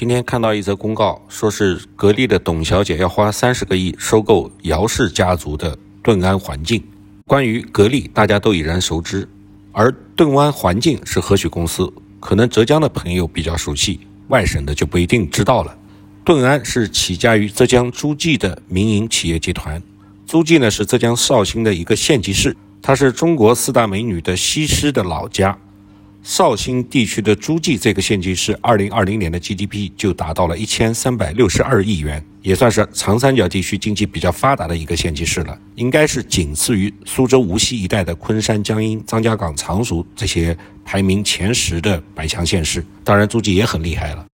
今天看到一则公告，说是格力的董小姐要花三十个亿收购姚氏家族的顿安环境。关于格力，大家都已然熟知，而顿安环境是何许公司？可能浙江的朋友比较熟悉，外省的就不一定知道了。顿安是起家于浙江诸暨的民营企业集团，诸暨呢是浙江绍兴的一个县级市，它是中国四大美女的西施的老家。绍兴地区的诸暨这个县级市，二零二零年的 GDP 就达到了一千三百六十二亿元，也算是长三角地区经济比较发达的一个县级市了。应该是仅次于苏州、无锡一带的昆山、江阴、张家港、常熟这些排名前十的百强县市。当然，诸暨也很厉害了。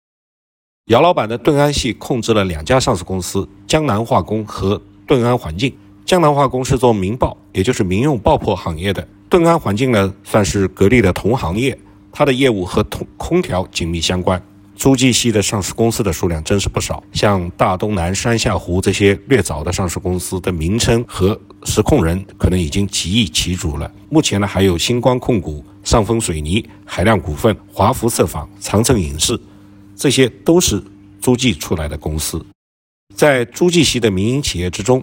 姚老板的顿安系控制了两家上市公司：江南化工和顿安环境。江南化工是做民爆，也就是民用爆破行业的。盾安环境呢，算是格力的同行业，它的业务和空空调紧密相关。诸暨系的上市公司的数量真是不少，像大东南、山下湖这些略早的上市公司的名称和实控人可能已经集易其主了。目前呢，还有星光控股、上峰水泥、海亮股份、华福色纺、长城影视，这些都是诸暨出来的公司。在诸暨系的民营企业之中，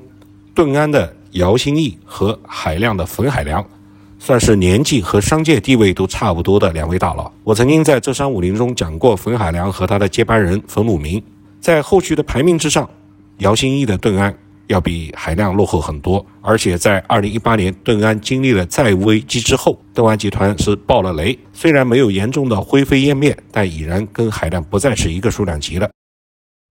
顿安的姚兴义和海亮的冯海良。算是年纪和商界地位都差不多的两位大佬。我曾经在浙商武林中讲过冯海良和他的接班人冯鲁明，在后续的排名之上，姚兴义的顿安要比海亮落后很多。而且在二零一八年顿安经历了债务危机之后，顿安集团是爆了雷，虽然没有严重的灰飞烟灭，但已然跟海亮不再是一个数量级了。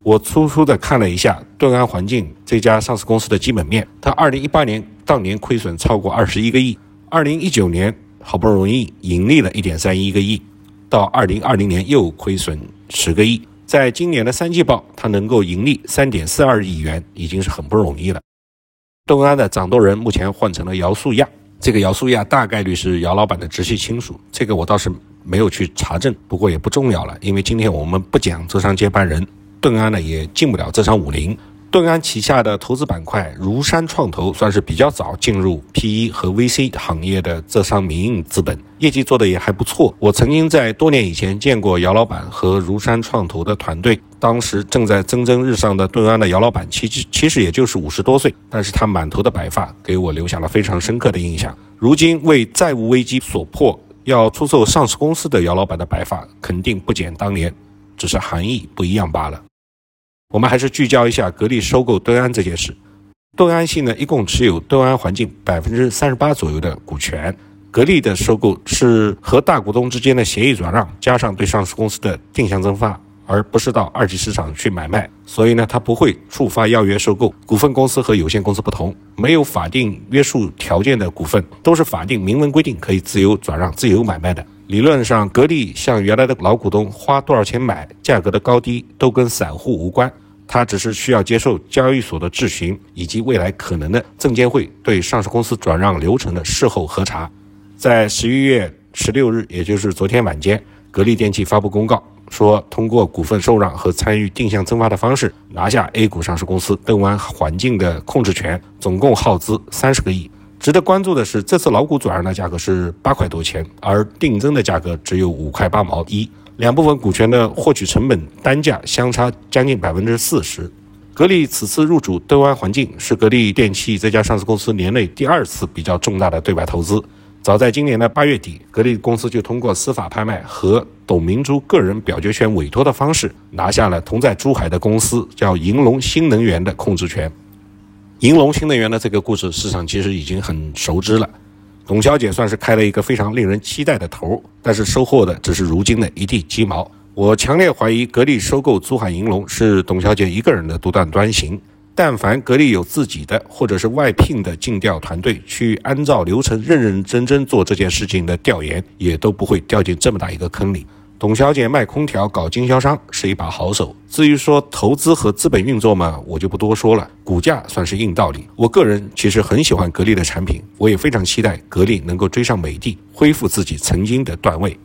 我粗粗的看了一下顿安环境这家上市公司的基本面，它二零一八年当年亏损超过二十一个亿。二零一九年好不容易盈利了一点三一个亿，到二零二零年又亏损十个亿，在今年的三季报，它能够盈利三点四二亿元，已经是很不容易了。东安的掌舵人目前换成了姚素亚，这个姚素亚大概率是姚老板的直系亲属，这个我倒是没有去查证，不过也不重要了，因为今天我们不讲浙商接班人，顿安呢也进不了浙商五零。顿安旗下的投资板块如山创投算是比较早进入 PE 和 VC 行业的浙商民营资本，业绩做得也还不错。我曾经在多年以前见过姚老板和如山创投的团队，当时正在蒸蒸日上的顿安的姚老板，其实其实也就是五十多岁，但是他满头的白发给我留下了非常深刻的印象。如今为债务危机所迫要出售上市公司的姚老板的白发，肯定不减当年，只是含义不一样罢了。我们还是聚焦一下格力收购敦安这件事。敦安系呢，一共持有敦安环境百分之三十八左右的股权。格力的收购是和大股东之间的协议转让，加上对上市公司的定向增发，而不是到二级市场去买卖。所以呢，它不会触发要约收购。股份公司和有限公司不同，没有法定约束条件的股份，都是法定明文规定可以自由转让、自由买卖的。理论上，格力向原来的老股东花多少钱买，价格的高低都跟散户无关。他只是需要接受交易所的质询，以及未来可能的证监会对上市公司转让流程的事后核查。在十一月十六日，也就是昨天晚间，格力电器发布公告，说通过股份受让和参与定向增发的方式，拿下 A 股上市公司邓湾环境的控制权，总共耗资三十个亿。值得关注的是，这次老股转让的价格是八块多钱，而定增的价格只有五块八毛一。两部分股权的获取成本单价相差将近百分之四十。格力此次入主德安环境，是格力电器这家上市公司年内第二次比较重大的对外投资。早在今年的八月底，格力公司就通过司法拍卖和董明珠个人表决权委托的方式，拿下了同在珠海的公司叫银龙新能源的控制权。银龙新能源的这个故事，市场其实已经很熟知了。董小姐算是开了一个非常令人期待的头，但是收获的只是如今的一地鸡毛。我强烈怀疑格力收购珠海银隆是董小姐一个人的独断专行。但凡格力有自己的或者是外聘的尽调团队去按照流程认认真真做这件事情的调研，也都不会掉进这么大一个坑里。董小姐卖空调搞经销商是一把好手，至于说投资和资本运作嘛，我就不多说了。股价算是硬道理。我个人其实很喜欢格力的产品，我也非常期待格力能够追上美的，恢复自己曾经的段位。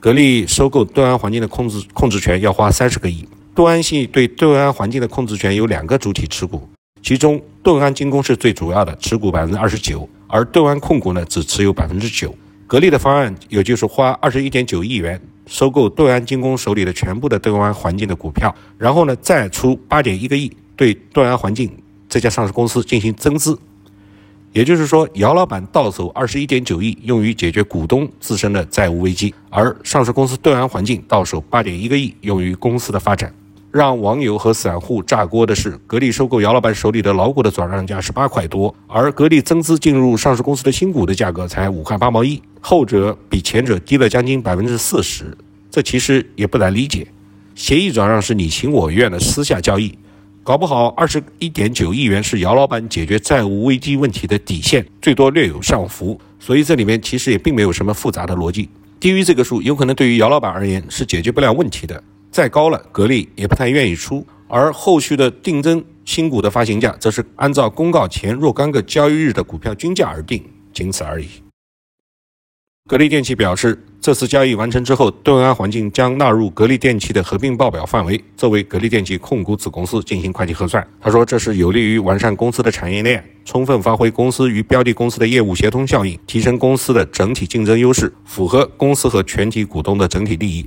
格力收购盾安环境的控制控制权要花三十个亿。盾安系对盾安环境的控制权有两个主体持股，其中盾安精工是最主要的，持股百分之二十九，而盾安控股呢只持有百分之九。格力的方案也就是花二十一点九亿元收购盾安精工手里的全部的盾安环境的股票，然后呢再出八点一个亿对盾安环境这家上市公司进行增资。也就是说，姚老板到手二十一点九亿用于解决股东自身的债务危机，而上市公司盾安环境到手八点一个亿用于公司的发展。让网友和散户炸锅的是，格力收购姚老板手里的老股的转让价是八块多，而格力增资进入上市公司的新股的价格才五块八毛一，后者比前者低了将近百分之四十。这其实也不难理解，协议转让是你情我愿的私下交易。搞不好二十一点九亿元是姚老板解决债务危机问题的底线，最多略有上浮，所以这里面其实也并没有什么复杂的逻辑。低于这个数，有可能对于姚老板而言是解决不了问题的；再高了，格力也不太愿意出。而后续的定增新股的发行价，则是按照公告前若干个交易日的股票均价而定，仅此而已。格力电器表示，这次交易完成之后，顿安环境将纳入格力电器的合并报表范围，作为格力电器控股子公司进行会计核算。他说，这是有利于完善公司的产业链，充分发挥公司与标的公司的业务协同效应，提升公司的整体竞争优势，符合公司和全体股东的整体利益。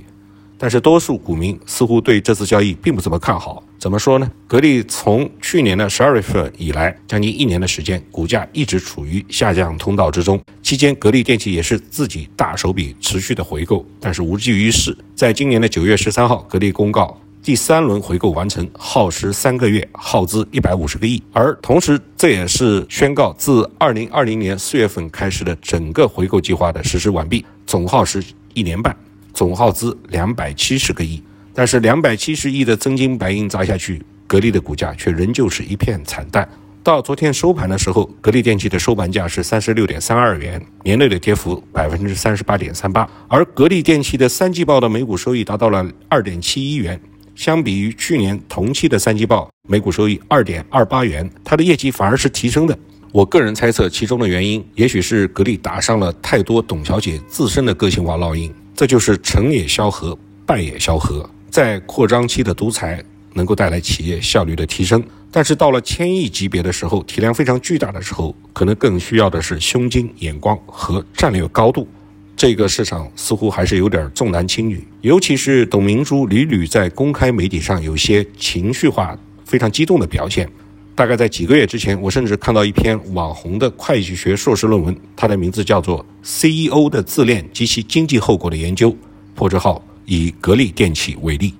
但是，多数股民似乎对这次交易并不怎么看好。怎么说呢？格力从去年的十二月份以来，将近一年的时间，股价一直处于下降通道之中。期间，格力电器也是自己大手笔持续的回购，但是无济于事。在今年的九月十三号，格力公告第三轮回购完成，耗时三个月，耗资一百五十个亿。而同时，这也是宣告自二零二零年四月份开始的整个回购计划的实施完毕，总耗时一年半。总耗资两百七十个亿，但是两百七十亿的真金白银砸下去，格力的股价却仍旧是一片惨淡。到昨天收盘的时候，格力电器的收盘价是三十六点三二元，年内的跌幅百分之三十八点三八。而格力电器的三季报的每股收益达到了二点七一元，相比于去年同期的三季报每股收益二点二八元，它的业绩反而是提升的。我个人猜测，其中的原因也许是格力打上了太多董小姐自身的个性化烙印。这就是成也萧何，败也萧何。在扩张期的独裁能够带来企业效率的提升，但是到了千亿级别的时候，体量非常巨大的时候，可能更需要的是胸襟、眼光和战略高度。这个市场似乎还是有点重男轻女，尤其是董明珠屡屡在公开媒体上有些情绪化、非常激动的表现。大概在几个月之前，我甚至看到一篇网红的会计学硕士论文，它的名字叫做《CEO 的自恋及其经济后果的研究》，破折号以格力电器为例。